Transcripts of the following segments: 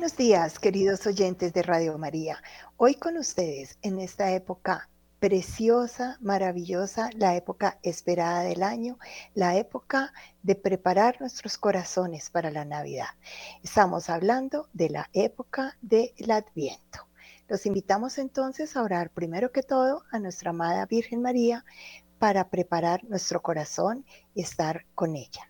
Buenos días, queridos oyentes de Radio María. Hoy con ustedes en esta época preciosa, maravillosa, la época esperada del año, la época de preparar nuestros corazones para la Navidad. Estamos hablando de la época del Adviento. Los invitamos entonces a orar primero que todo a nuestra amada Virgen María para preparar nuestro corazón y estar con ella.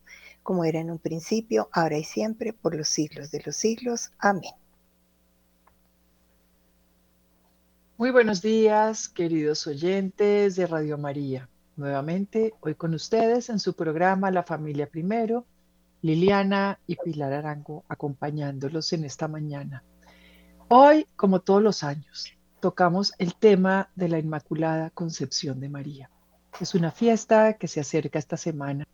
como era en un principio, ahora y siempre, por los siglos de los siglos. Amén. Muy buenos días, queridos oyentes de Radio María. Nuevamente, hoy con ustedes en su programa La Familia Primero, Liliana y Pilar Arango acompañándolos en esta mañana. Hoy, como todos los años, tocamos el tema de la Inmaculada Concepción de María. Es una fiesta que se acerca esta semana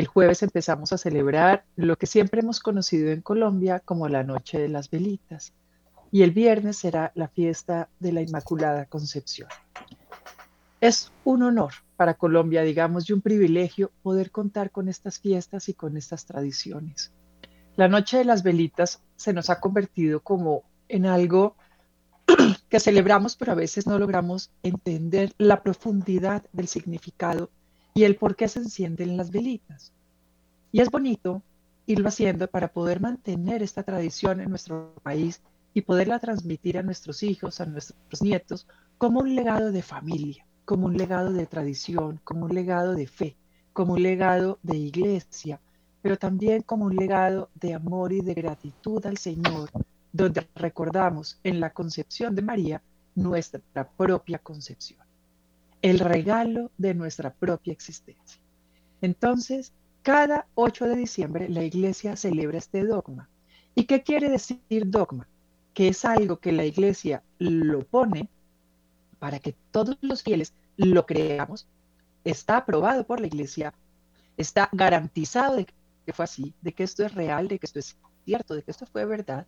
el jueves empezamos a celebrar lo que siempre hemos conocido en Colombia como la Noche de las Velitas y el viernes será la fiesta de la Inmaculada Concepción. Es un honor para Colombia, digamos, y un privilegio poder contar con estas fiestas y con estas tradiciones. La Noche de las Velitas se nos ha convertido como en algo que celebramos, pero a veces no logramos entender la profundidad del significado y el por qué se encienden las velitas. Y es bonito irlo haciendo para poder mantener esta tradición en nuestro país y poderla transmitir a nuestros hijos, a nuestros nietos, como un legado de familia, como un legado de tradición, como un legado de fe, como un legado de iglesia, pero también como un legado de amor y de gratitud al Señor, donde recordamos en la concepción de María nuestra propia concepción el regalo de nuestra propia existencia. Entonces, cada 8 de diciembre la iglesia celebra este dogma. ¿Y qué quiere decir dogma? Que es algo que la iglesia lo pone para que todos los fieles lo creamos, está aprobado por la iglesia, está garantizado de que fue así, de que esto es real, de que esto es cierto, de que esto fue verdad.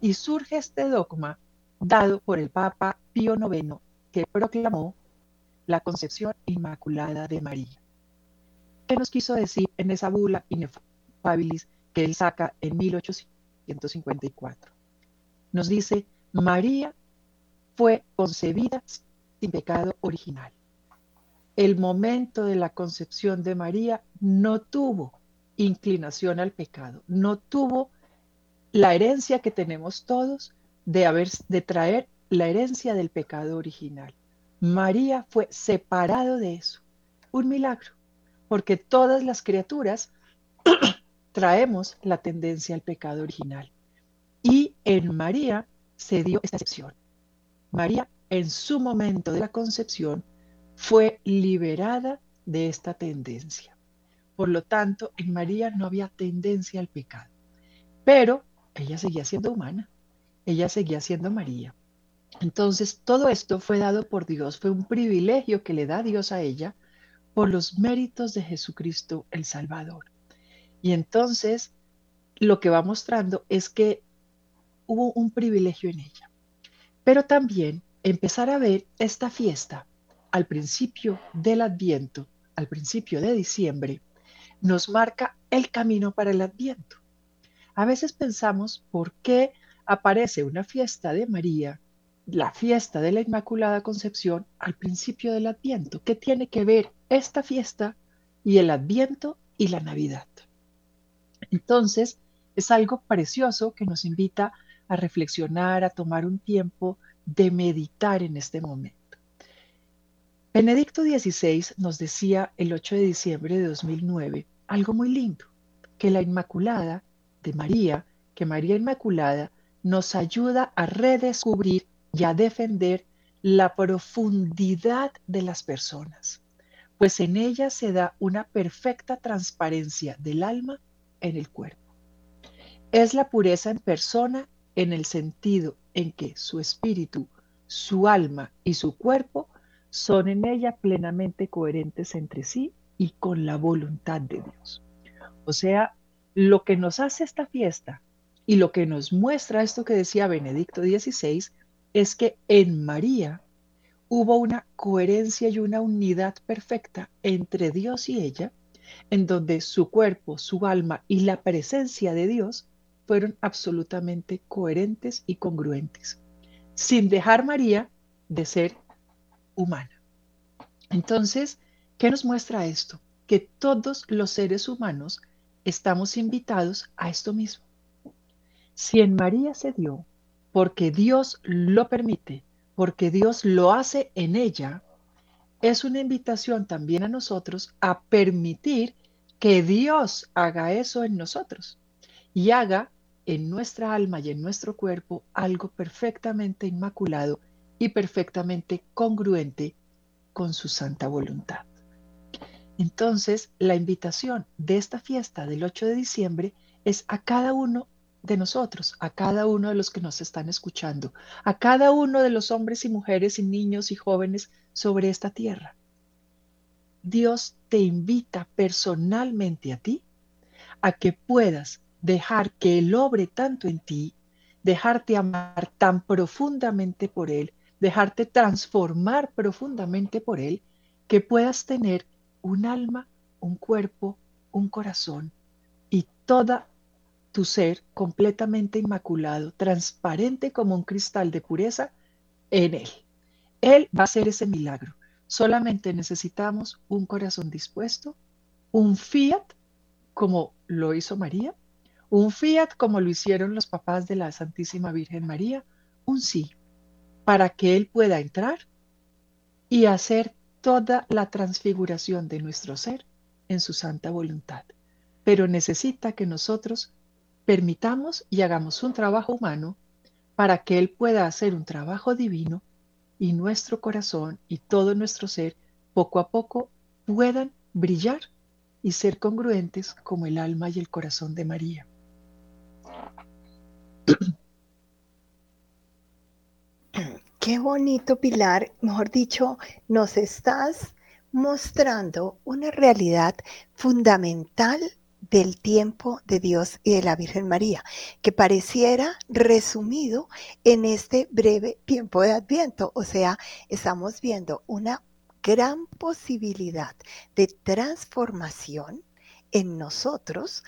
Y surge este dogma dado por el Papa Pío IX, que proclamó la concepción inmaculada de María. ¿Qué nos quiso decir en esa bula inefabilis que él saca en 1854? Nos dice, María fue concebida sin pecado original. El momento de la concepción de María no tuvo inclinación al pecado, no tuvo la herencia que tenemos todos de, de traer la herencia del pecado original. María fue separado de eso. Un milagro, porque todas las criaturas traemos la tendencia al pecado original. Y en María se dio esta excepción. María, en su momento de la concepción, fue liberada de esta tendencia. Por lo tanto, en María no había tendencia al pecado. Pero ella seguía siendo humana. Ella seguía siendo María. Entonces, todo esto fue dado por Dios, fue un privilegio que le da Dios a ella por los méritos de Jesucristo el Salvador. Y entonces, lo que va mostrando es que hubo un privilegio en ella. Pero también empezar a ver esta fiesta al principio del Adviento, al principio de diciembre, nos marca el camino para el Adviento. A veces pensamos por qué aparece una fiesta de María la fiesta de la Inmaculada Concepción al principio del Adviento. ¿Qué tiene que ver esta fiesta y el Adviento y la Navidad? Entonces, es algo precioso que nos invita a reflexionar, a tomar un tiempo de meditar en este momento. Benedicto XVI nos decía el 8 de diciembre de 2009 algo muy lindo, que la Inmaculada de María, que María Inmaculada nos ayuda a redescubrir y a defender la profundidad de las personas, pues en ella se da una perfecta transparencia del alma en el cuerpo. Es la pureza en persona en el sentido en que su espíritu, su alma y su cuerpo son en ella plenamente coherentes entre sí y con la voluntad de Dios. O sea, lo que nos hace esta fiesta y lo que nos muestra esto que decía Benedicto XVI es que en María hubo una coherencia y una unidad perfecta entre Dios y ella, en donde su cuerpo, su alma y la presencia de Dios fueron absolutamente coherentes y congruentes, sin dejar María de ser humana. Entonces, ¿qué nos muestra esto? Que todos los seres humanos estamos invitados a esto mismo. Si en María se dio, porque Dios lo permite, porque Dios lo hace en ella, es una invitación también a nosotros a permitir que Dios haga eso en nosotros y haga en nuestra alma y en nuestro cuerpo algo perfectamente inmaculado y perfectamente congruente con su santa voluntad. Entonces, la invitación de esta fiesta del 8 de diciembre es a cada uno de nosotros, a cada uno de los que nos están escuchando, a cada uno de los hombres y mujeres y niños y jóvenes sobre esta tierra. Dios te invita personalmente a ti a que puedas dejar que Él obre tanto en ti, dejarte amar tan profundamente por Él, dejarte transformar profundamente por Él, que puedas tener un alma, un cuerpo, un corazón y toda tu ser completamente inmaculado, transparente como un cristal de pureza en Él. Él va a hacer ese milagro. Solamente necesitamos un corazón dispuesto, un fiat como lo hizo María, un fiat como lo hicieron los papás de la Santísima Virgen María, un sí para que Él pueda entrar y hacer toda la transfiguración de nuestro ser en su santa voluntad. Pero necesita que nosotros permitamos y hagamos un trabajo humano para que Él pueda hacer un trabajo divino y nuestro corazón y todo nuestro ser poco a poco puedan brillar y ser congruentes como el alma y el corazón de María. Qué bonito, Pilar. Mejor dicho, nos estás mostrando una realidad fundamental del tiempo de Dios y de la Virgen María, que pareciera resumido en este breve tiempo de Adviento. O sea, estamos viendo una gran posibilidad de transformación en nosotros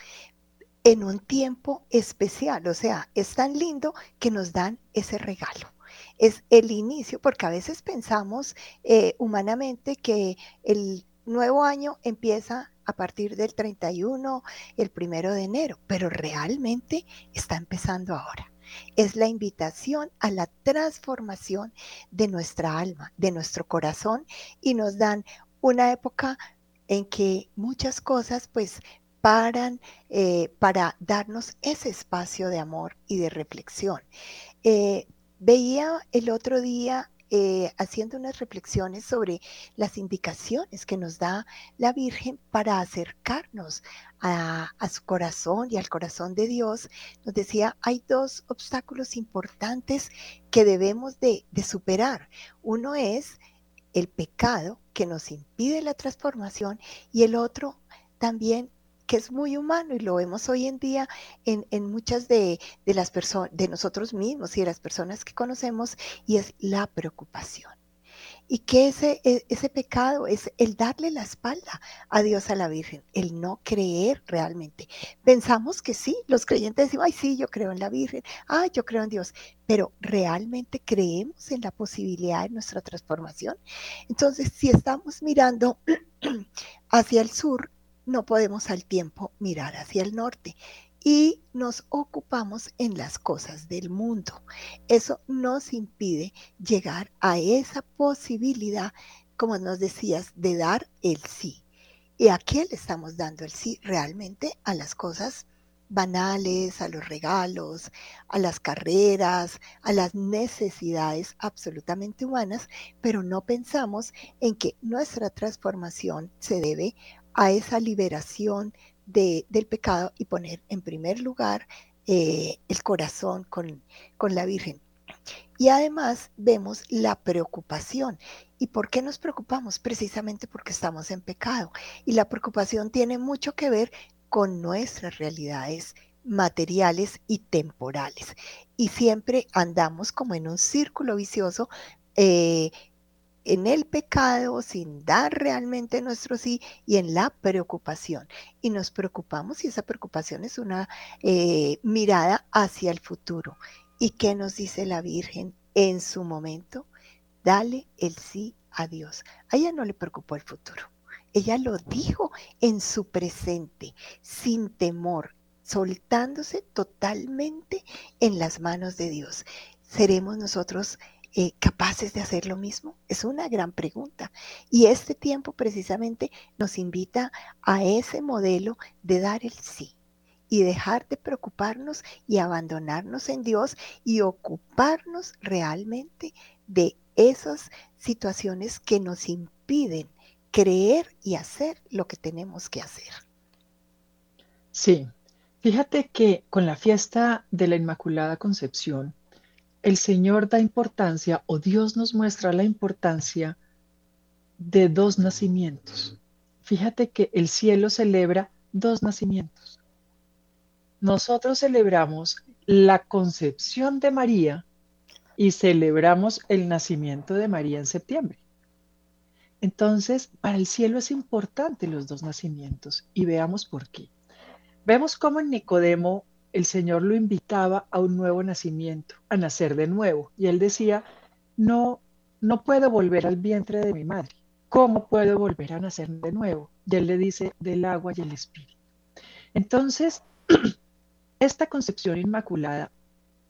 en un tiempo especial. O sea, es tan lindo que nos dan ese regalo es el inicio, porque a veces pensamos eh, humanamente que el nuevo año empieza a partir del 31, el primero de enero, pero realmente está empezando ahora. Es la invitación a la transformación de nuestra alma, de nuestro corazón, y nos dan una época en que muchas cosas pues paran eh, para darnos ese espacio de amor y de reflexión. Eh, Veía el otro día eh, haciendo unas reflexiones sobre las indicaciones que nos da la Virgen para acercarnos a, su corazón y al corazón de Dios. Nos decía, hay dos obstáculos importantes que debemos de superar. Uno es el pecado que nos impide la transformación y el otro también que es muy humano y lo vemos hoy en día en, muchas de, las personas, de nosotros mismos y de las personas que conocemos, y es la preocupación. Y que ese, e, ese pecado es el darle la espalda a Dios, a la Virgen, el no creer realmente. Pensamos que sí, los creyentes decimos, ay, sí, yo creo en la Virgen, ay, yo creo en Dios, pero realmente creemos en la posibilidad de nuestra transformación. Entonces, si estamos mirando hacia el sur, no podemos al tiempo mirar hacia el norte y nos ocupamos en las cosas del mundo. Eso nos impide llegar a esa posibilidad como nos decías, de dar el sí. ¿Y a qué le estamos dando el sí? Realmente a las cosas banales, a los regalos, a las carreras, a las necesidades absolutamente humanas, pero no pensamos en que nuestra transformación se debe a esa liberación de, del pecado y poner en primer lugar eh, el corazón con, con la Virgen. Y además vemos la preocupación. ¿Y por qué nos preocupamos? Precisamente porque estamos en pecado. Y la preocupación tiene mucho que ver con nuestras realidades materiales y temporales. Y siempre andamos como en un círculo vicioso, eh, en el pecado, sin dar realmente nuestro sí, y en la preocupación. Y nos preocupamos y esa preocupación es una eh, mirada hacia el futuro. ¿Y qué nos dice la Virgen en su momento? Dale el sí a Dios. A ella no le preocupó el futuro. Ella lo dijo en su presente, sin temor, soltándose totalmente en las manos de Dios. ¿Seremos nosotros eh, capaces de hacer lo mismo? Es una gran pregunta. Y este tiempo precisamente nos invita a ese modelo de dar el sí y dejar de preocuparnos y abandonarnos en Dios y ocuparnos realmente de esas situaciones que nos impiden creer y hacer lo que tenemos que hacer. Sí, fíjate que con la fiesta de la Inmaculada Concepción, el Señor da importancia o Dios nos muestra la importancia de dos nacimientos. Fíjate que el cielo celebra dos nacimientos. Nosotros celebramos la concepción de María y celebramos el nacimiento de María en septiembre. Entonces, para el cielo es importante los dos nacimientos y veamos por qué. Vemos cómo en Nicodemo el Señor lo invitaba a un nuevo nacimiento, a nacer de nuevo. Y él decía, no, no puedo volver al vientre de mi madre. ¿Cómo puedo volver a nacer de nuevo? Y él le dice, del agua y el espíritu. Entonces, esta concepción inmaculada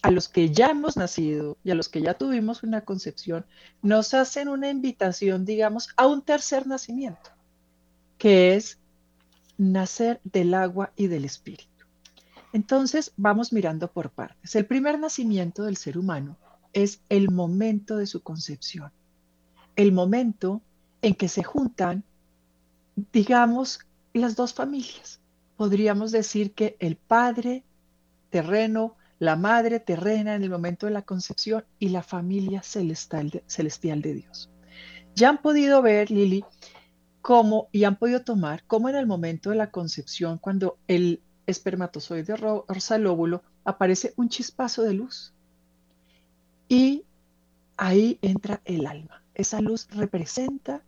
a los que ya hemos nacido y a los que ya tuvimos una concepción, nos hacen una invitación, digamos, a un tercer nacimiento, que es nacer del agua y del espíritu. Entonces, vamos mirando por partes. El primer nacimiento del ser humano es el momento de su concepción, el momento en que se juntan, digamos, las dos familias. Podríamos decir que el padre terreno, la madre terrena en el momento de la concepción y la familia celestial de, Dios. Ya han podido ver, Lili, cómo, y han podido tomar, cómo en el momento de la concepción, cuando el espermatozoide rosa lóbulo aparece un chispazo de luz. Y ahí entra el alma. Esa luz representa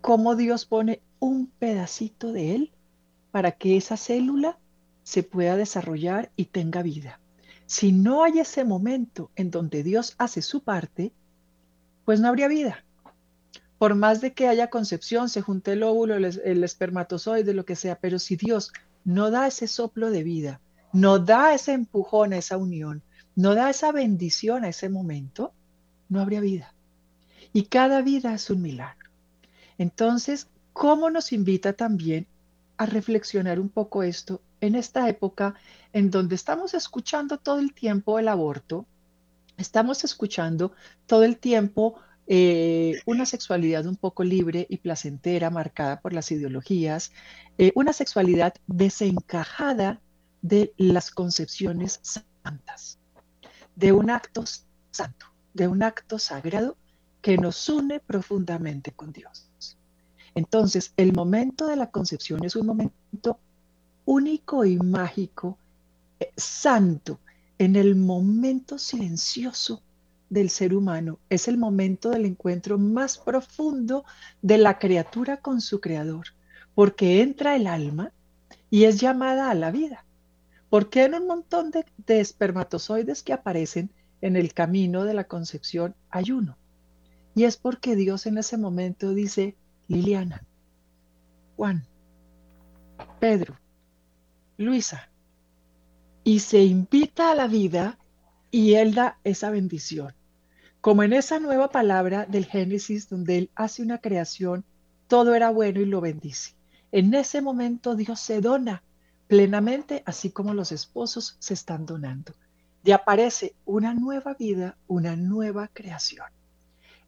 cómo Dios pone un pedacito de él para que esa célula se pueda desarrollar y tenga vida. Si no hay ese momento en donde Dios hace su parte, pues no habría vida. Por más de que haya concepción, se junte el óvulo, el, espermatozoide, lo que sea, pero si Dios no da ese soplo de vida, no da ese empujón a esa unión, no da esa bendición a ese momento, no habría vida. Y cada vida es un milagro. Entonces, ¿cómo nos invita también a reflexionar un poco esto en esta época en donde estamos escuchando todo el tiempo el aborto, estamos escuchando todo el tiempo eh, una sexualidad un poco libre y placentera, marcada por las ideologías, eh, una sexualidad desencajada de las concepciones santas, de un acto santo, de un acto sagrado que nos une profundamente con Dios. Entonces, el momento de la concepción es un momento único y mágico, eh, santo, en el momento silencioso del ser humano. Es el momento del encuentro más profundo de la criatura con su creador, porque entra el alma y es llamada a la vida. Porque en un montón de, de espermatozoides que aparecen en el camino de la concepción hay uno. Y es porque Dios en ese momento dice, Liliana, Juan, Pedro, Luisa. Y se invita a la vida y Él da esa bendición. Como en esa nueva palabra del Génesis donde Él hace una creación, todo era bueno y lo bendice. En ese momento Dios se dona plenamente, así como los esposos se están donando. Y aparece una nueva vida, una nueva creación.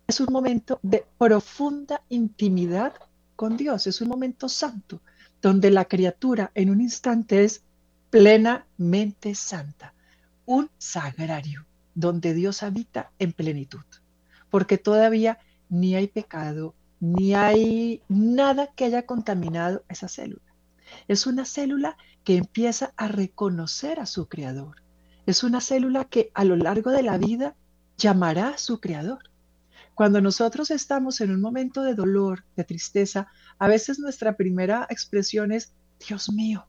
Es un momento de profunda intimidad con Dios, es un momento santo, donde la criatura en un instante es plenamente santa, un sagrario, donde Dios habita en plenitud, porque todavía ni hay pecado, ni hay nada que haya contaminado esa célula. Es una célula que empieza a reconocer a su creador. Es una célula que a lo largo de la vida llamará a su creador. Cuando nosotros estamos en un momento de dolor, de tristeza, a veces nuestra primera expresión es, Dios mío,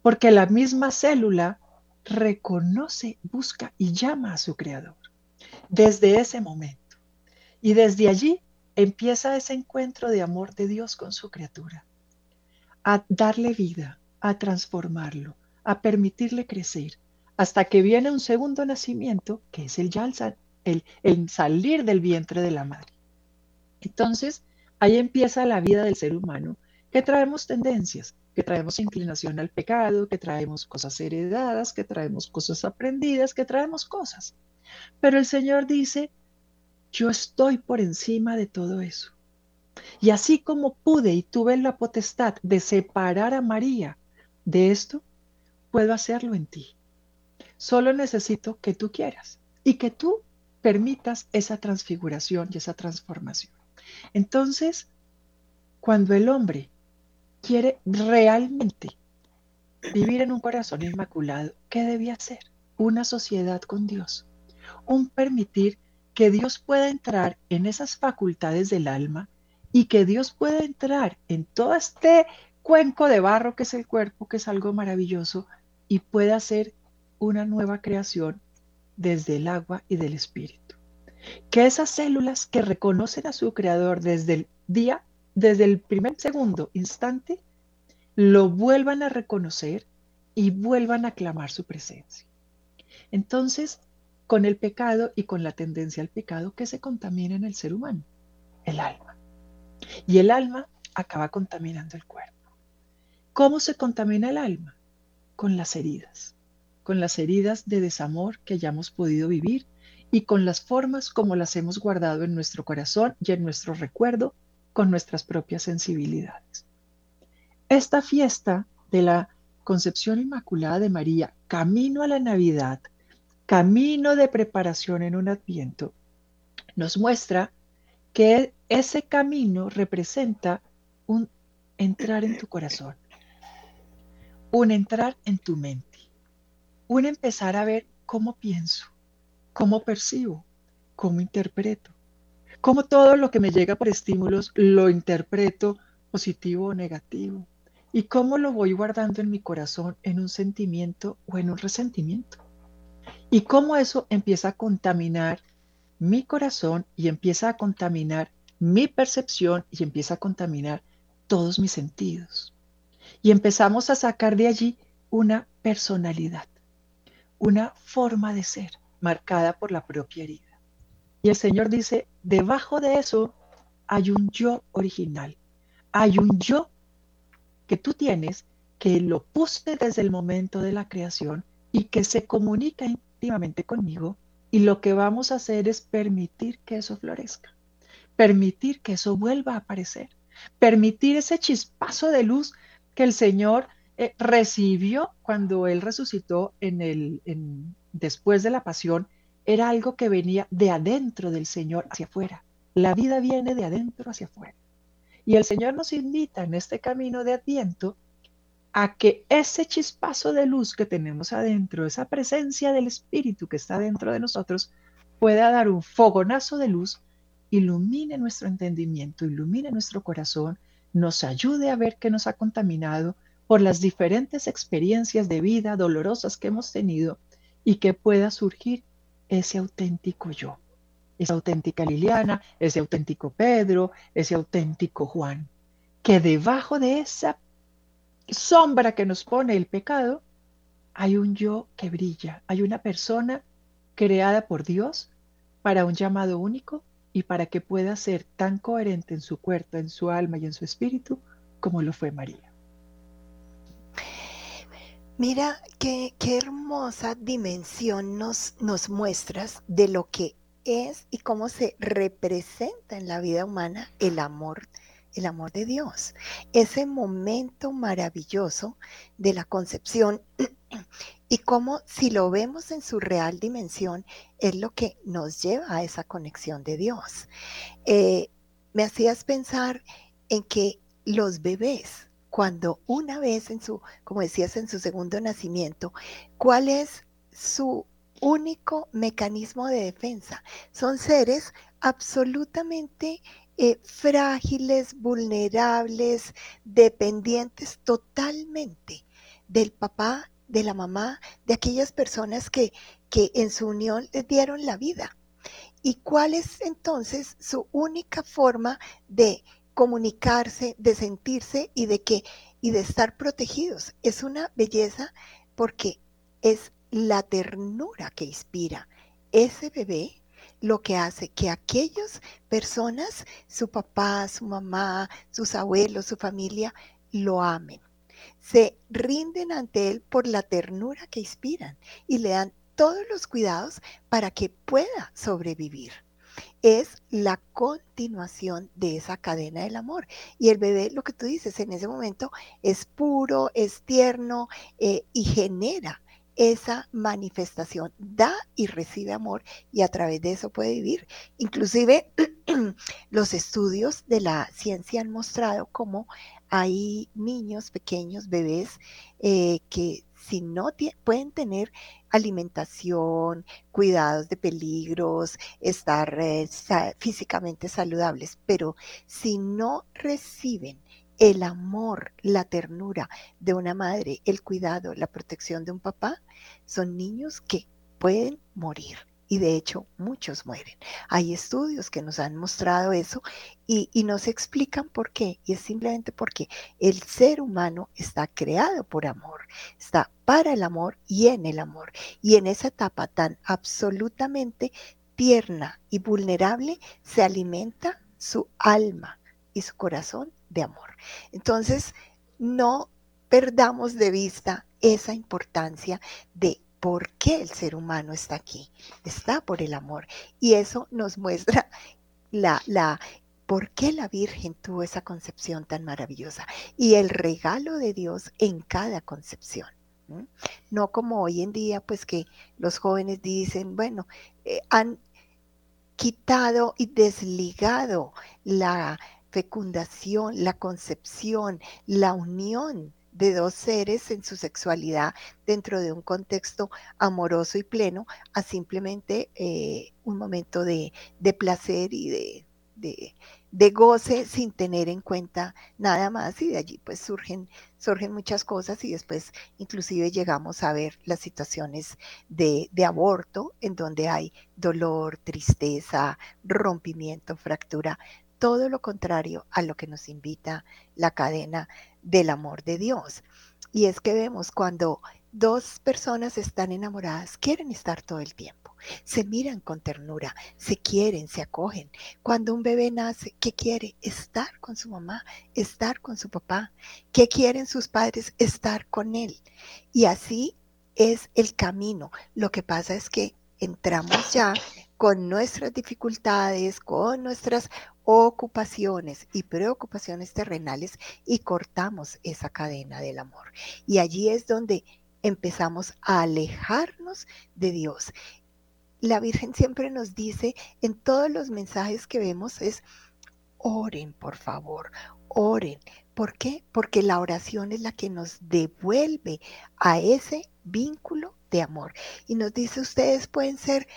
porque la misma célula reconoce, busca y llama a su creador desde ese momento. Y desde allí empieza ese encuentro de amor de Dios con su criatura, a darle vida, a transformarlo, a permitirle crecer, hasta que viene un segundo nacimiento, que es el, el, el salir del vientre de la madre. Entonces, ahí empieza la vida del ser humano, que traemos tendencias, que traemos inclinación al pecado, que traemos cosas heredadas, que traemos cosas aprendidas, que traemos cosas. Pero el Señor dice, yo estoy por encima de todo eso. Y así como pude y tuve la potestad de separar a María de esto, puedo hacerlo en ti. Solo necesito que tú quieras y que tú permitas esa transfiguración y esa transformación. Entonces, cuando el hombre quiere realmente vivir en un corazón inmaculado, ¿qué debe hacer? Una sociedad con Dios, un permitir que Dios pueda entrar en esas facultades del alma y que Dios pueda entrar en todo este cuenco de barro que es el cuerpo, que es algo maravilloso, y pueda hacer una nueva creación desde el agua y del espíritu. Que esas células que reconocen a su creador desde el día, desde el primer segundo instante, lo vuelvan a reconocer y vuelvan a clamar su presencia. Entonces, con el pecado y con la tendencia al pecado que se contamina en el ser humano, el alma. Y el alma acaba contaminando el cuerpo. ¿Cómo se contamina el alma? Con las heridas, con las heridas de desamor que hayamos podido vivir y con las formas como las hemos guardado en nuestro corazón y en nuestro recuerdo con nuestras propias sensibilidades. Esta fiesta de la Concepción Inmaculada de María, camino a la Navidad, camino de preparación en un adviento, nos muestra que ese camino representa un entrar en tu corazón, un entrar en tu mente, un empezar a ver cómo pienso, cómo percibo, cómo interpreto, cómo todo lo que me llega por estímulos lo interpreto positivo o negativo, y cómo lo voy guardando en mi corazón en un sentimiento o en un resentimiento. Y cómo eso empieza a contaminar mi corazón y empieza a contaminar mi percepción y empieza a contaminar todos mis sentidos. Y empezamos a sacar de allí una personalidad, una forma de ser marcada por la propia herida. Y el Señor dice, debajo de eso hay un yo original, hay un yo que tú tienes que lo puse desde el momento de la creación y que se comunica conmigo. Y lo que vamos a hacer es permitir que eso florezca, permitir que eso vuelva a aparecer, permitir ese chispazo de luz que el Señor eh, recibió cuando Él resucitó en el, después de la pasión, era algo que venía de adentro del Señor hacia afuera. La vida viene de adentro hacia afuera. Y el Señor nos invita en este camino de Adviento a que ese chispazo de luz que tenemos adentro, esa presencia del Espíritu que está dentro de nosotros, pueda dar un fogonazo de luz, ilumine nuestro entendimiento, ilumine nuestro corazón, nos ayude a ver que nos ha contaminado por las diferentes experiencias de vida dolorosas que hemos tenido y que pueda surgir ese auténtico yo, esa auténtica Liliana, ese auténtico Pedro, ese auténtico Juan, que debajo de esa sombra que nos pone el pecado, hay un yo que brilla, hay una persona creada por Dios para un llamado único y para que pueda ser tan coherente en su cuerpo, en su alma y en su espíritu como lo fue María. Mira qué, qué hermosa dimensión nos, nos muestras de lo que es y cómo se representa en la vida humana el amor, el amor de Dios. Ese momento maravilloso de la concepción y cómo si lo vemos en su real dimensión es lo que nos lleva a esa conexión de Dios. Eh, me hacías pensar en que los bebés, cuando una vez en su, como decías, en su segundo nacimiento, ¿cuál es su único mecanismo de defensa. Son seres absolutamente eh, frágiles, vulnerables, dependientes totalmente del papá, de la mamá, de aquellas personas que, que en su unión les dieron la vida. ¿Y cuál es entonces su única forma de comunicarse, de sentirse y de que y de estar protegidos? Es una belleza porque es la ternura que inspira ese bebé lo que hace que aquellas personas, su papá, su mamá, sus abuelos, su familia, lo amen. Se rinden ante él por la ternura que inspiran y le dan todos los cuidados para que pueda sobrevivir. Es la continuación de esa cadena del amor. Y el bebé, lo que tú dices, en ese momento es puro, es tierno eh, y genera esa manifestación, da y recibe amor y a través de eso puede vivir. Inclusive los estudios de la ciencia han mostrado cómo hay niños pequeños, bebés, eh, que si no pueden tener alimentación, cuidados de peligros, estar eh, físicamente saludables, pero si no reciben el amor, la ternura de una madre, el cuidado, la protección de un papá, son niños que pueden morir. Y de hecho, muchos mueren. Hay estudios que nos han mostrado eso y, nos explican por qué. Y es simplemente porque el ser humano está creado por amor, está para el amor y en el amor. Y en esa etapa tan absolutamente tierna y vulnerable se alimenta su alma y su corazón de amor. Entonces, no perdamos de vista esa importancia de por qué el ser humano está aquí. Está por el amor. Y eso nos muestra la, la, por qué la Virgen tuvo esa concepción tan maravillosa y el regalo de Dios en cada concepción. No como hoy en día, pues que los jóvenes dicen, bueno, eh, han quitado y desligado la, fecundación, la concepción, la unión de dos seres en su sexualidad dentro de un contexto amoroso y pleno a simplemente eh, un momento de, placer y de, de, goce sin tener en cuenta nada más y de allí pues surgen, surgen muchas cosas y después inclusive llegamos a ver las situaciones de, de aborto en donde hay dolor, tristeza, rompimiento, fractura todo lo contrario a lo que nos invita la cadena del amor de Dios. Y es que vemos cuando dos personas están enamoradas, quieren estar todo el tiempo, se miran con ternura, se quieren, se acogen. Cuando un bebé nace, ¿qué quiere? Estar con su mamá, estar con su papá. ¿Qué quieren sus padres? Estar con él. Y así es el camino. Lo que pasa es que entramos ya con nuestras dificultades, con nuestras ocupaciones y preocupaciones terrenales y cortamos esa cadena del amor. Y allí es donde empezamos a alejarnos de Dios. La Virgen siempre nos dice en todos los mensajes que vemos es, oren por favor, oren. ¿Por qué? Porque la oración es la que nos devuelve a ese vínculo de amor. Y nos dice, ustedes pueden ser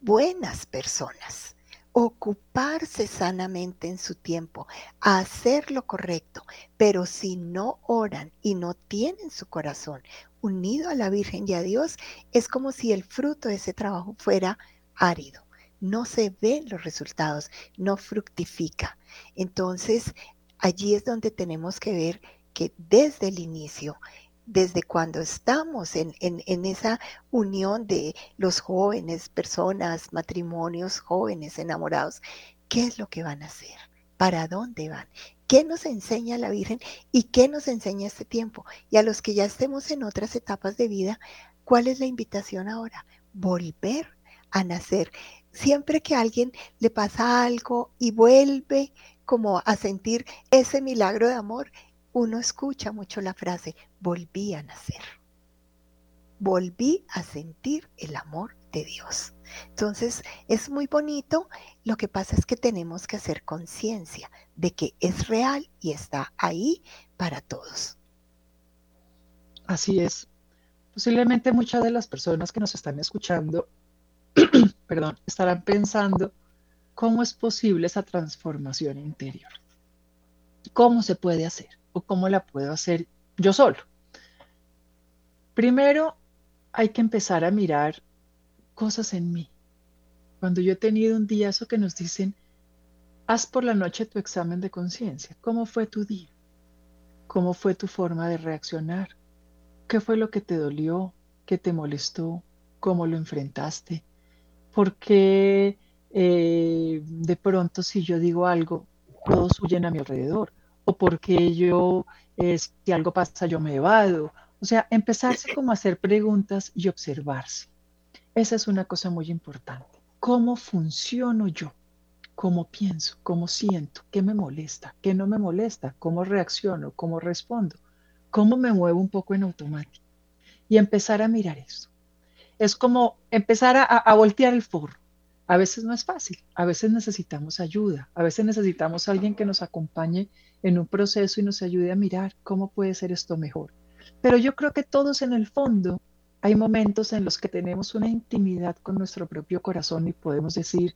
buenas personas, ocuparse sanamente en su tiempo, hacer lo correcto, pero si no oran y no tienen su corazón unido a la Virgen y a Dios, es como si el fruto de ese trabajo fuera árido. No se ven los resultados, no fructifica. Entonces, allí es donde tenemos que ver que desde el inicio desde cuando estamos en, esa unión de los jóvenes, personas, matrimonios jóvenes, enamorados, ¿qué es lo que van a hacer? ¿Para dónde van? ¿Qué nos enseña la Virgen y qué nos enseña este tiempo? Y a los que ya estemos en otras etapas de vida, ¿cuál es la invitación ahora? Volver a nacer. Siempre que a alguien le pasa algo y vuelve como a sentir ese milagro de amor, uno escucha mucho la frase, volví a nacer. Volví a sentir el amor de Dios. Entonces, es muy bonito. Lo que pasa es que tenemos que hacer conciencia de que es real y está ahí para todos. Así es. Posiblemente muchas de las personas que nos están escuchando, perdón, estarán pensando cómo es posible esa transformación interior. ¿Cómo se puede hacer? Cómo la puedo hacer yo solo. Primero, hay que empezar a mirar cosas en mí. Cuando yo he tenido un día, eso que nos dicen, haz por la noche tu examen de conciencia. ¿Cómo fue tu día? ¿Cómo fue tu forma de reaccionar? ¿Qué fue lo que te dolió? ¿Qué te molestó? ¿Cómo lo enfrentaste? ¿Por qué eh, de pronto si yo digo algo, todos huyen a mi alrededor? O porque yo, eh, si algo pasa, yo me evado. O sea, empezarse como a hacer preguntas y observarse. Esa es una cosa muy importante. ¿Cómo funciono yo? ¿Cómo pienso? ¿Cómo siento? ¿Qué me molesta? ¿Qué no me molesta? ¿Cómo reacciono? ¿Cómo respondo? ¿Cómo me muevo un poco en automático? Y empezar a mirar esto. Es como empezar a, a voltear el forro. A veces no es fácil, a veces necesitamos ayuda, a veces necesitamos a alguien que nos acompañe en un proceso y nos ayude a mirar cómo puede ser esto mejor. Pero yo creo que todos en el fondo hay momentos en los que tenemos una intimidad con nuestro propio corazón y podemos decir,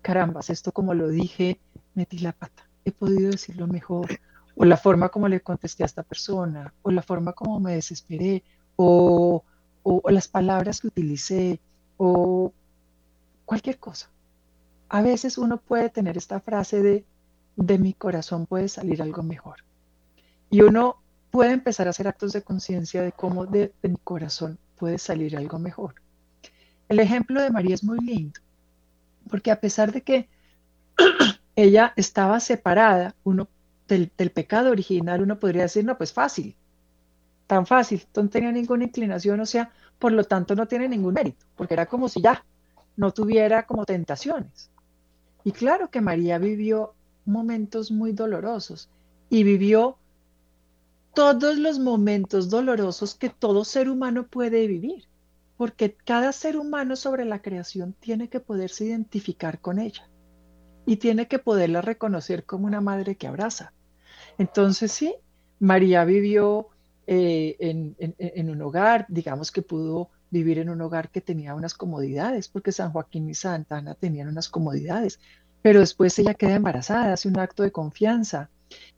carambas, esto como lo dije, metí la pata, he podido decirlo mejor, o la forma como le contesté a esta persona, o la forma como me desesperé, o, o las palabras que utilicé, o cualquier cosa. A veces uno puede tener esta frase de, de mi corazón puede salir algo mejor. Y uno puede empezar a hacer actos de conciencia de cómo de, mi corazón puede salir algo mejor. El ejemplo de María es muy lindo, porque a pesar de que ella estaba separada uno, del, del, pecado original, uno podría decir, no, pues fácil, tan fácil, no tenía ninguna inclinación, o sea, por lo tanto no tiene ningún mérito, porque era como si ya no tuviera como tentaciones. Y claro que María vivió momentos muy dolorosos y vivió todos los momentos dolorosos que todo ser humano puede vivir, porque cada ser humano sobre la creación tiene que poderse identificar con ella y tiene que poderla reconocer como una madre que abraza. Entonces sí, María vivió eh, en, en, un hogar, digamos que pudo vivir en un hogar que tenía unas comodidades, porque San Joaquín y Santa Ana tenían unas comodidades, pero después ella queda embarazada, hace un acto de confianza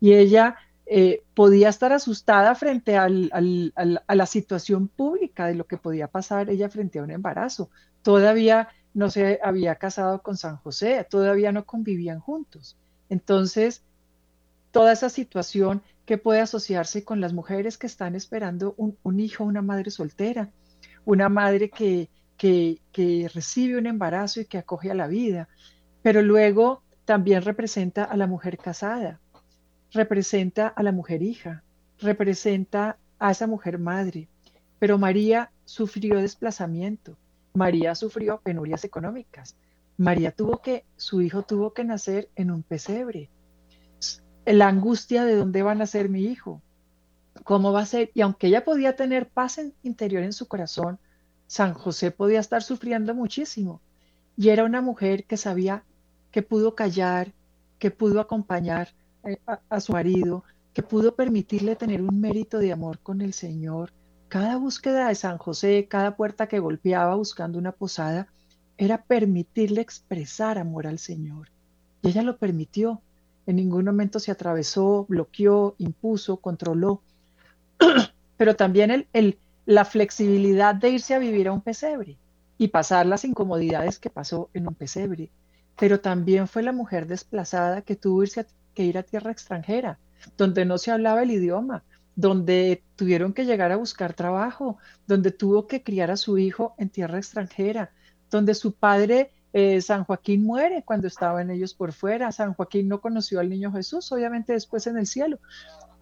y ella eh, podía estar asustada frente a la situación pública de lo que podía pasar ella frente a un embarazo. Todavía no se había casado con San José, todavía no convivían juntos. Entonces, toda esa situación que puede asociarse con las mujeres que están esperando un, un hijo, una madre soltera, una madre que, que, recibe un embarazo y que acoge a la vida, pero luego también representa a la mujer casada, representa a la mujer hija, representa a esa mujer madre. Pero María sufrió desplazamiento, María sufrió penurias económicas, María tuvo que, su hijo tuvo que nacer en un pesebre. La angustia de dónde va a nacer mi hijo, cómo va a ser. Y aunque ella podía tener paz interior en su corazón, San José podía estar sufriendo muchísimo. Y era una mujer que sabía que pudo callar, que pudo acompañar eh, a, su marido, que pudo permitirle tener un mérito de amor con el Señor. Cada búsqueda de San José, cada puerta que golpeaba buscando una posada, era permitirle expresar amor al Señor. Y ella lo permitió. En ningún momento se atravesó, bloqueó, impuso, controló. pero también el, la flexibilidad de irse a vivir a un pesebre y pasar las incomodidades que pasó en un pesebre. Pero también fue la mujer desplazada que tuvo irse que ir a tierra extranjera, donde no se hablaba el idioma, donde tuvieron que llegar a buscar trabajo, donde tuvo que criar a su hijo en tierra extranjera, donde su padre eh, San Joaquín muere cuando estaban ellos por fuera. San Joaquín no conoció al niño Jesús, obviamente después en el cielo,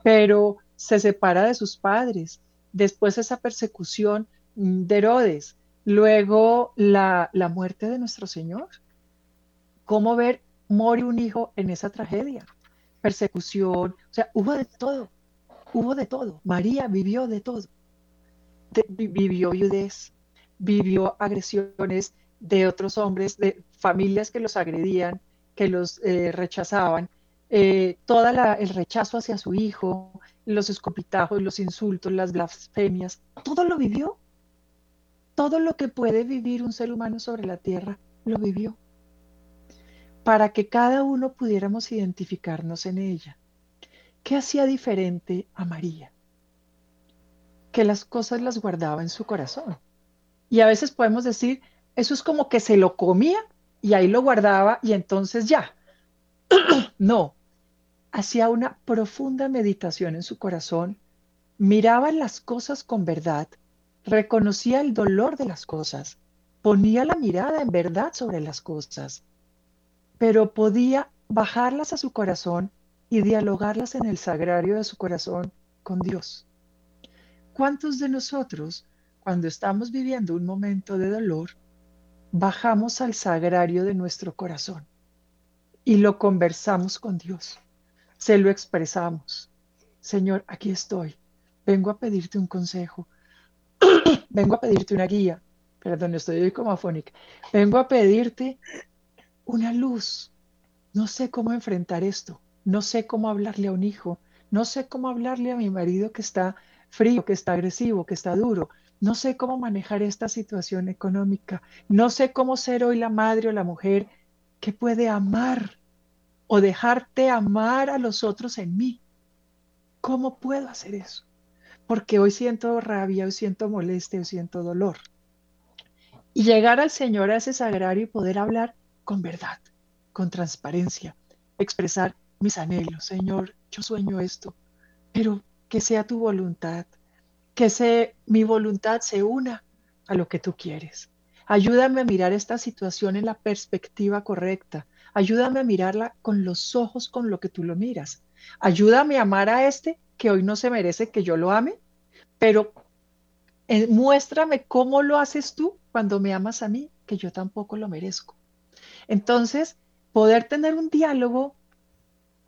pero se separa de sus padres. Después esa persecución de Herodes, luego la, la muerte de nuestro Señor. ¿Cómo ver morir un hijo en esa tragedia? Persecución, o sea, hubo de todo hubo de todo. María vivió de todo. vivió viudez, vivió agresiones de otros hombres, de familias que los agredían, que los eh, rechazaban, eh, todo el rechazo hacia su hijo, los escopitajos, los insultos, las blasfemias, todo lo vivió. Todo lo que puede vivir un ser humano sobre la tierra, lo vivió. Para que cada uno pudiéramos identificarnos en ella. ¿Qué hacía diferente a María? Que las cosas las guardaba en su corazón. Y a veces podemos decir, eso es como que se lo comía y ahí lo guardaba y entonces ya. no, hacía una profunda meditación en su corazón, miraba las cosas con verdad, reconocía el dolor de las cosas, ponía la mirada en verdad sobre las cosas, pero podía bajarlas a su corazón y dialogarlas en el sagrario de su corazón con Dios. ¿Cuántos de nosotros, cuando estamos viviendo un momento de dolor, bajamos al sagrario de nuestro corazón y lo conversamos con Dios? Se lo expresamos. Señor, aquí estoy. Vengo a pedirte un consejo. Vengo a pedirte una guía. Perdón, estoy hoy como afónica. Vengo a pedirte una luz. No sé cómo enfrentar esto no sé cómo hablarle a un hijo, no sé cómo hablarle a mi marido que está frío, que está agresivo, que está duro, no sé cómo manejar esta situación económica, no sé cómo ser hoy la madre o la mujer que puede amar o dejarte amar a los otros en mí. ¿Cómo puedo hacer eso? Porque hoy siento rabia, hoy siento molestia, hoy siento dolor. Y llegar al Señor a ese sagrario y poder hablar con verdad, con transparencia, expresar mis anhelos, Señor, yo sueño esto, pero que sea tu voluntad, que sea, mi voluntad se una a lo que tú quieres. Ayúdame a mirar esta situación en la perspectiva correcta. Ayúdame a mirarla con los ojos con lo que tú lo miras. Ayúdame a amar a este que hoy no se merece que yo lo ame, pero eh, muéstrame cómo lo haces tú cuando me amas a mí, que yo tampoco lo merezco. Entonces, poder tener un diálogo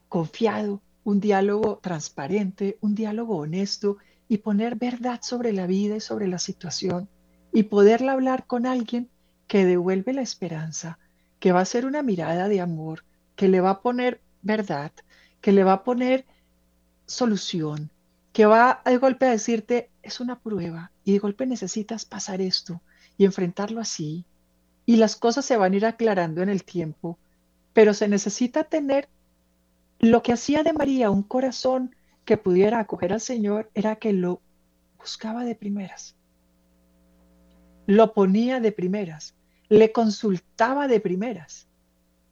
confiado, un diálogo transparente, un diálogo honesto y poner verdad sobre la vida y sobre la situación y poderla hablar con alguien que devuelve la esperanza, que va a ser una mirada de amor, que le va a poner verdad, que le va a poner solución, que va de golpe a decirte, es una prueba y de golpe necesitas pasar esto y enfrentarlo así. Y las cosas se van a ir aclarando en el tiempo, pero se necesita tener lo que hacía de María un corazón que pudiera acoger al Señor era que lo buscaba de primeras, lo ponía de primeras, le consultaba de primeras.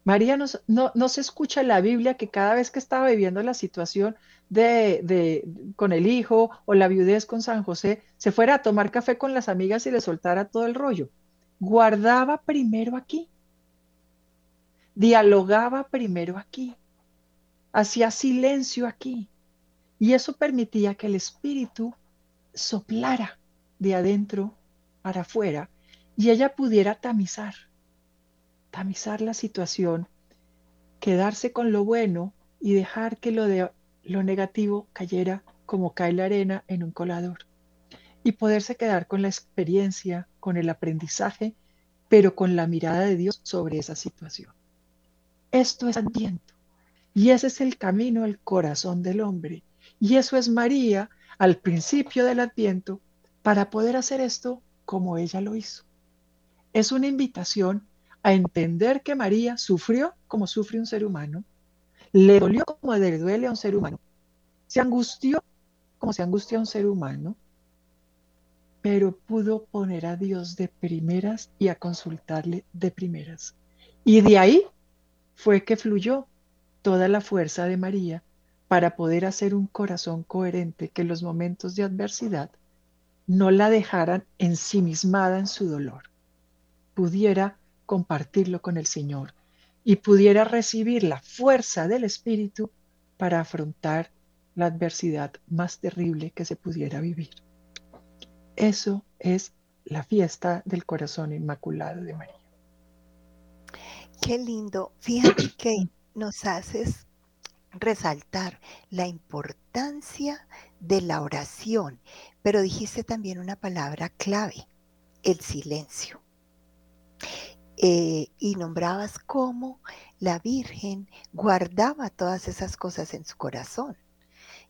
María no, no, se escucha en la Biblia que cada vez que estaba viviendo la situación de, de, con el hijo o la viudez con San José, se fuera a tomar café con las amigas y le soltara todo el rollo. Guardaba primero aquí. Dialogaba primero aquí hacía silencio aquí. Y eso permitía que el espíritu soplara de adentro para afuera y ella pudiera tamizar, tamizar la situación, quedarse con lo bueno y dejar que lo, de, lo negativo cayera como cae la arena en un colador. Y poderse quedar con la experiencia, con el aprendizaje, pero con la mirada de Dios sobre esa situación. Esto es Adviento. Y ese es el camino al corazón del hombre. Y eso es María al principio del adviento para poder hacer esto como ella lo hizo. Es una invitación a entender que María sufrió como sufre un ser humano, le dolió como le duele a un ser humano, se angustió como se angustia a un ser humano, pero pudo poner a Dios de primeras y a consultarle de primeras. Y de ahí fue que fluyó toda la fuerza de María para poder hacer un corazón coherente que en los momentos de adversidad no la dejaran ensimismada en su dolor, pudiera compartirlo con el Señor y pudiera recibir la fuerza del Espíritu para afrontar la adversidad más terrible que se pudiera vivir. Eso es la fiesta del corazón inmaculado de María. Qué lindo. Fíjate que nos haces resaltar la importancia de la oración, pero dijiste también una palabra clave, el silencio. Eh, y nombrabas cómo la Virgen guardaba todas esas cosas en su corazón.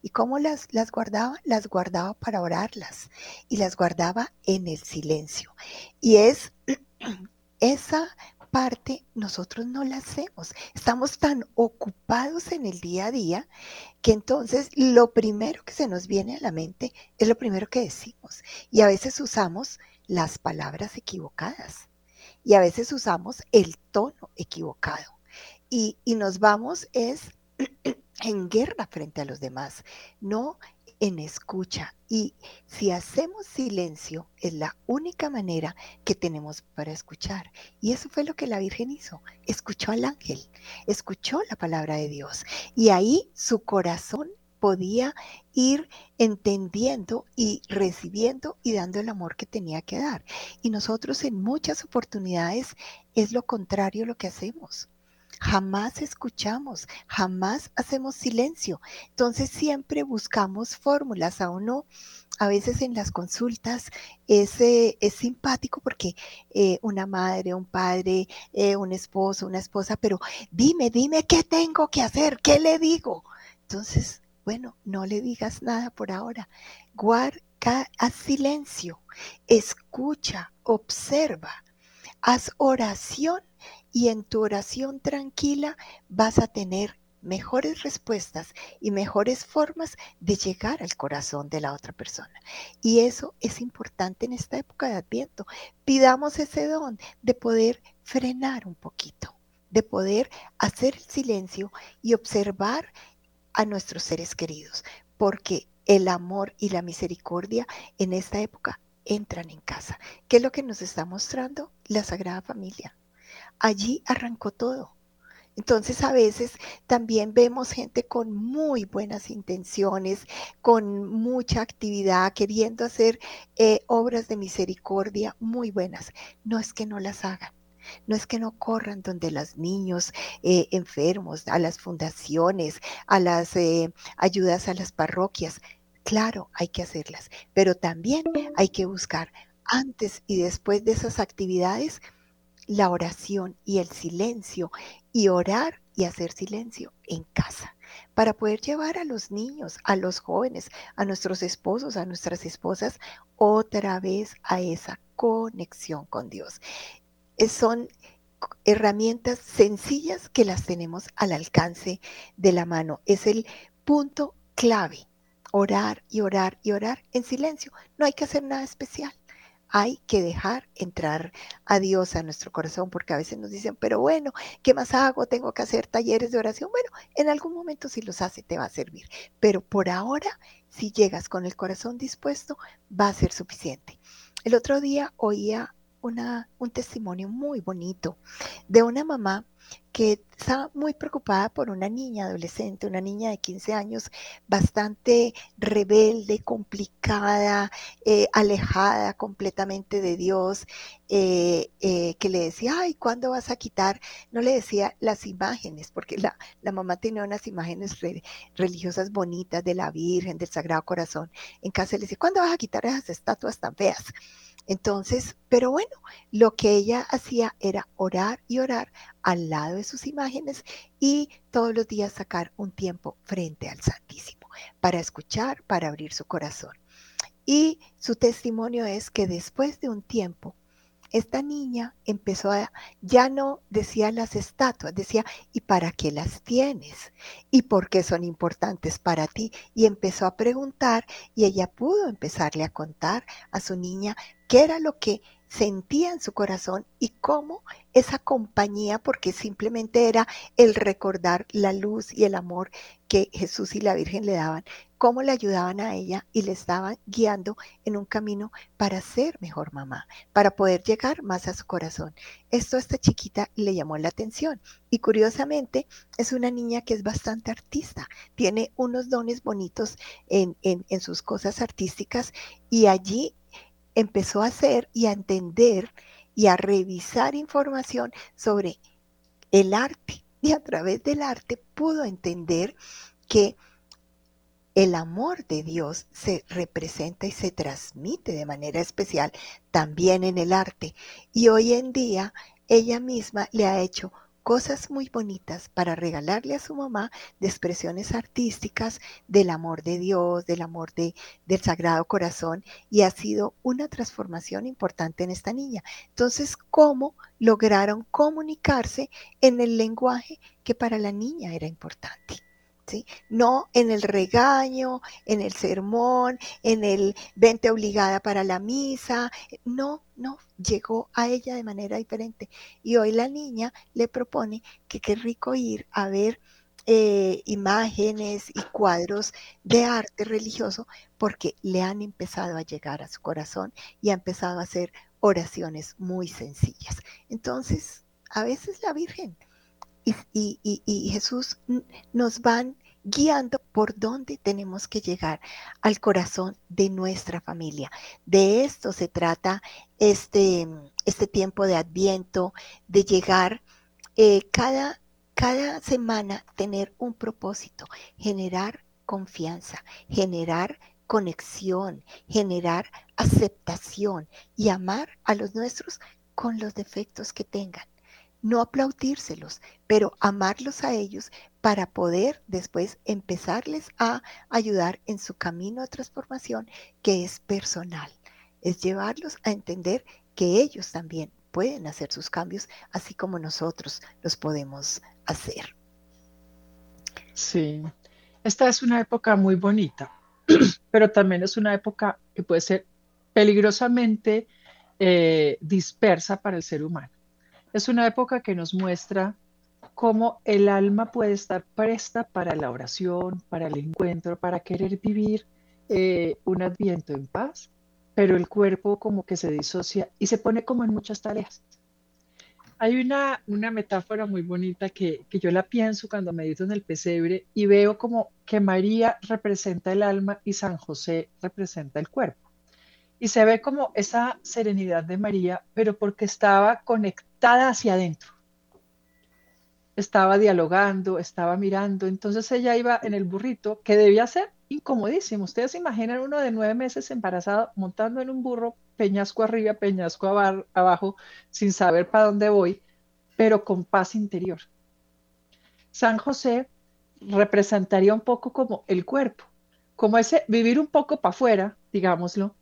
¿Y cómo las, las guardaba? Las guardaba para orarlas y las guardaba en el silencio. Y es esa parte nosotros no la hacemos. Estamos tan ocupados en el día a día que entonces lo primero que se nos viene a la mente es lo primero que decimos. Y a veces usamos las palabras equivocadas. Y a veces usamos el tono equivocado. Y, y nos vamos es en guerra frente a los demás, no en escucha. Y si hacemos silencio, es la única manera que tenemos para escuchar. Y eso fue lo que la Virgen hizo. Escuchó al ángel, escuchó la palabra de Dios. Y ahí su corazón podía ir entendiendo y recibiendo y dando el amor que tenía que dar. Y nosotros en muchas oportunidades es lo contrario lo que hacemos jamás escuchamos, jamás hacemos silencio. Entonces siempre buscamos fórmulas a uno. A veces en las consultas es, eh, es simpático porque eh, una madre, un padre, eh, un esposo, una esposa, pero dime, dime qué tengo que hacer, qué le digo. Entonces, bueno, no le digas nada por ahora. Guarda, haz silencio, escucha, observa, haz oración y en tu oración tranquila vas a tener mejores respuestas y mejores formas de llegar al corazón de la otra persona. Y eso es importante en esta época de Adviento. Pidamos ese don de poder frenar un poquito, de poder hacer el silencio y observar a nuestros seres queridos, porque el amor y la misericordia en esta época entran en casa. ¿Qué es lo que nos está mostrando la Sagrada Familia? Allí arrancó todo. Entonces a veces también vemos gente con muy buenas intenciones, con mucha actividad, queriendo hacer eh, obras de misericordia muy buenas. No es que no las hagan. No es que no corran donde los niños eh, enfermos, a las fundaciones, a las eh, ayudas a las parroquias. Claro, hay que hacerlas, pero también hay que buscar antes y después de esas actividades la oración y el silencio y orar y hacer silencio en casa para poder llevar a los niños, a los jóvenes, a nuestros esposos, a nuestras esposas otra vez a esa conexión con Dios. son herramientas sencillas que las tenemos al alcance de la mano. Es el punto clave. Orar y orar y orar en silencio. No hay que hacer nada especial hay que dejar entrar a Dios a nuestro corazón, porque a veces nos dicen, pero bueno, ¿qué más hago? Tengo que hacer talleres de oración. Bueno, en algún momento si los hace te va a servir, pero por ahora, si llegas con el corazón dispuesto, va a ser suficiente. El otro día oía una, un testimonio muy bonito de una mamá que estaba muy preocupada por una niña adolescente, una niña de 15 años, bastante rebelde, complicada, eh, alejada completamente de Dios, eh, eh, que le decía, ay, ¿cuándo vas a quitar? No le decía las imágenes, porque la, la mamá tenía unas imágenes religiosas bonitas de la Virgen, del Sagrado Corazón. En casa le decía, ¿cuándo vas a quitar esas estatuas tan feas? Entonces, pero bueno, lo que ella hacía era orar y orar al lado de sus imágenes y todos los días sacar un tiempo frente al Santísimo para escuchar, para abrir su corazón. Y su testimonio es que después de un tiempo, esta niña empezó a, ya no decía las estatuas, decía, ¿y para qué las tienes? ¿Y por qué son importantes para ti? Y empezó a preguntar y ella pudo empezarle a contar a su niña qué era lo que sentía en su corazón y cómo esa compañía, porque simplemente era el recordar la luz y el amor que Jesús y la Virgen le daban, cómo le ayudaban a ella y le estaban guiando en un camino para ser mejor mamá, para poder llegar más a su corazón. Esto a esta chiquita le llamó la atención y curiosamente es una niña que es bastante artista, tiene unos dones bonitos en, en, en sus cosas artísticas y allí empezó a hacer y a entender y a revisar información sobre el arte. Y a través del arte pudo entender que el amor de Dios se representa y se transmite de manera especial también en el arte. Y hoy en día ella misma le ha hecho cosas muy bonitas para regalarle a su mamá de expresiones artísticas del amor de Dios, del amor de, del Sagrado Corazón y ha sido una transformación importante en esta niña. Entonces, ¿cómo lograron comunicarse en el lenguaje que para la niña era importante? No en el regaño, en el sermón, en el vente obligada para la misa. No, no, llegó a ella de manera diferente. Y hoy la niña le propone que qué rico ir a ver eh, imágenes y cuadros de arte religioso porque le han empezado a llegar a su corazón y ha empezado a hacer oraciones muy sencillas. Entonces, a veces la Virgen y, Jesús nos van guiando por dónde tenemos que llegar al corazón de nuestra familia. De esto se trata este, este tiempo de adviento, de llegar eh, cada, cada semana, tener un propósito, generar confianza, generar conexión, generar aceptación y amar a los nuestros con los defectos que tengan no aplaudírselos, pero amarlos a ellos para poder después empezarles a ayudar en su camino de transformación que es personal. Es llevarlos a entender que ellos también pueden hacer sus cambios así como nosotros los podemos hacer. Sí, esta es una época muy bonita, pero también es una época que puede ser peligrosamente eh, dispersa para el ser humano. Es una época que nos muestra cómo el alma puede estar presta para la oración, para el encuentro, para querer vivir eh, un adviento en paz, pero el cuerpo como que se disocia y se pone como en muchas tareas. Hay una, una metáfora muy bonita que, que yo la pienso cuando medito en el pesebre y veo como que María representa el alma y San José representa el cuerpo. Y se ve como esa serenidad de María, pero porque estaba conectada hacia adentro. Estaba dialogando, estaba mirando. Entonces ella iba en el burrito, que debía ser incomodísimo. Ustedes se imaginan uno de nueve meses embarazado montando en un burro, peñasco arriba, peñasco abajo, sin saber para dónde voy, pero con paz interior. San José representaría un poco como el cuerpo, como ese vivir un poco para afuera, digámoslo,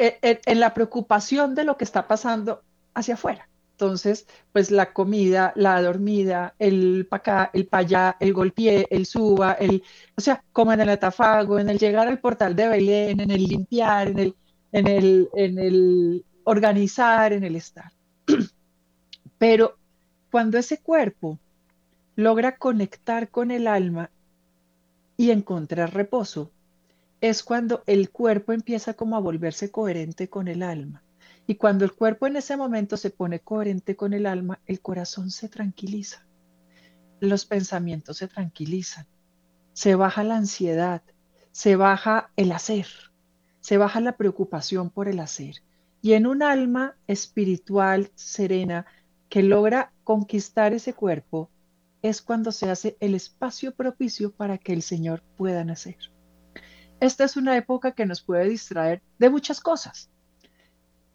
en, la preocupación de lo que está pasando hacia afuera. Entonces, pues la comida, la dormida, el pa' acá, el pa' allá, el golpeé, el suba, el, o sea, como en el atafago, en el llegar al portal de Belén, en el limpiar, en el, en el, en el organizar, en el estar. Pero cuando ese cuerpo logra conectar con el alma y encontrar reposo, es cuando el cuerpo empieza como a volverse coherente con el alma. Y cuando el cuerpo en ese momento se pone coherente con el alma, el corazón se tranquiliza, los pensamientos se tranquilizan, se baja la ansiedad, se baja el hacer, se baja la preocupación por el hacer. Y en un alma espiritual serena que logra conquistar ese cuerpo, es cuando se hace el espacio propicio para que el Señor pueda nacer esta es una época que nos puede distraer de muchas cosas.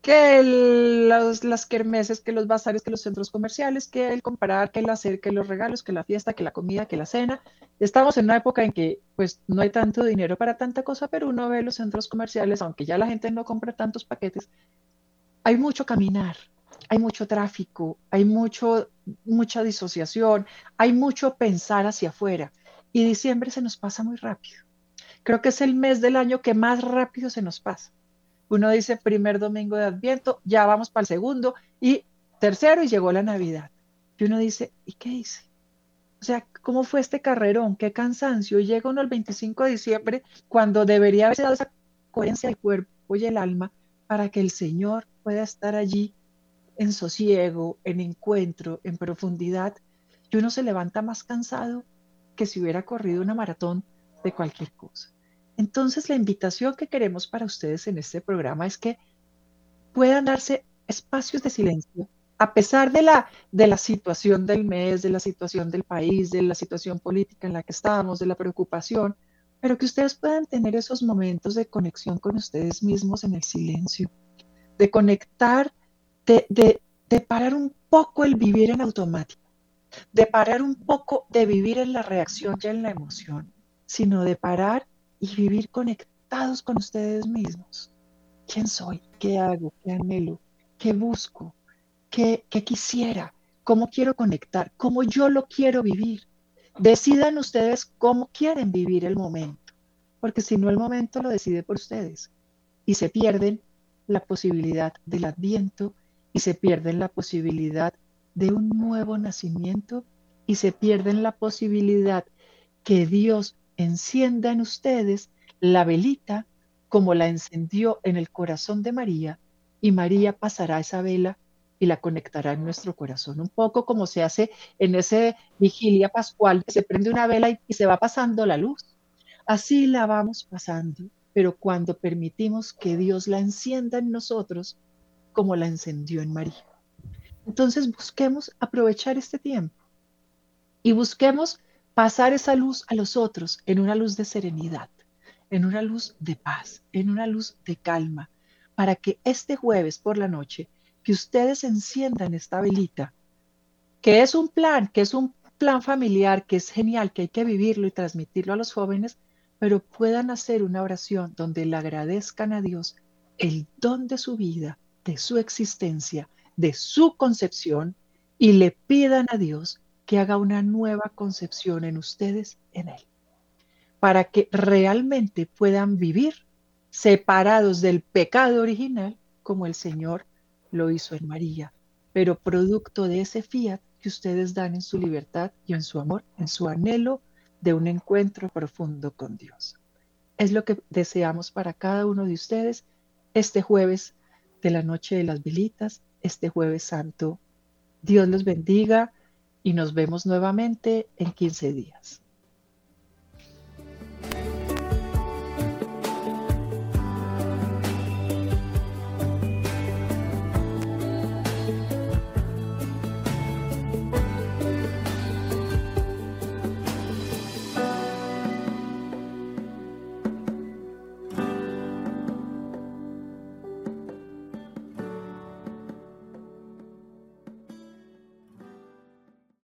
Que las kermeses, que los bazares, que los centros comerciales, que el comprar, que el hacer, que los regalos, que la fiesta, que la comida, que la cena. Estamos en una época en que pues no hay tanto dinero para tanta cosa, pero uno ve los centros comerciales, aunque ya la gente no compra tantos paquetes, hay mucho caminar, hay mucho tráfico, hay mucho, mucha disociación, hay mucho pensar hacia afuera. Y diciembre se nos pasa muy rápido. Creo que es el mes del año que más rápido se nos pasa. Uno dice primer domingo de Adviento, ya vamos para el segundo y tercero y llegó la Navidad. Y uno dice, ¿y qué hice? O sea, ¿cómo fue este carrerón? ¿Qué cansancio? Llega uno el 25 de diciembre cuando debería haberse dado esa coherencia del cuerpo y el alma para que el Señor pueda estar allí en sosiego, en encuentro, en profundidad. Y uno se levanta más cansado que si hubiera corrido una maratón de cualquier cosa. Entonces, la invitación que queremos para ustedes en este programa es que puedan darse espacios de silencio, a pesar de la, de la situación del mes, de la situación del país, de la situación política en la que estamos, de la preocupación, pero que ustedes puedan tener esos momentos de conexión con ustedes mismos en el silencio, de conectar, de, de, parar un poco el vivir en automático, de parar un poco de vivir en la reacción y en la emoción, sino de parar y vivir conectados con ustedes mismos. ¿Quién soy? ¿Qué hago? ¿Qué anhelo? ¿Qué busco? ¿Qué, qué quisiera? ¿Cómo quiero conectar? ¿Cómo yo lo quiero vivir? Decidan ustedes cómo quieren vivir el momento, porque si no el momento lo decide por ustedes y se pierden la posibilidad del adviento y se pierden la posibilidad de un nuevo nacimiento y se pierden la posibilidad que Dios encienda en ustedes la velita como la encendió en el corazón de María y María pasará esa vela y la conectará en nuestro corazón, un poco como se hace en ese vigilia pascual, se prende una vela y, y se va pasando la luz. Así la vamos pasando, pero cuando permitimos que Dios la encienda en nosotros como la encendió en María. Entonces busquemos aprovechar este tiempo y busquemos pasar esa luz a los otros en una luz de serenidad, en una luz de paz, en una luz de calma, para que este jueves por la noche, que ustedes enciendan esta velita, que es un plan, que es un plan familiar, que es genial, que hay que vivirlo y transmitirlo a los jóvenes, pero puedan hacer una oración donde le agradezcan a Dios el don de su vida, de su existencia, de su concepción, y le pidan a Dios que haga una nueva concepción en ustedes, en Él, para que realmente puedan vivir separados del pecado original, como el Señor lo hizo en María, pero producto de ese fiat que ustedes dan en su libertad y en su amor, en su anhelo de un encuentro profundo con Dios. Es lo que deseamos para cada uno de ustedes este jueves de la noche de las velitas, este jueves santo. Dios los bendiga y nos vemos nuevamente en 15 días.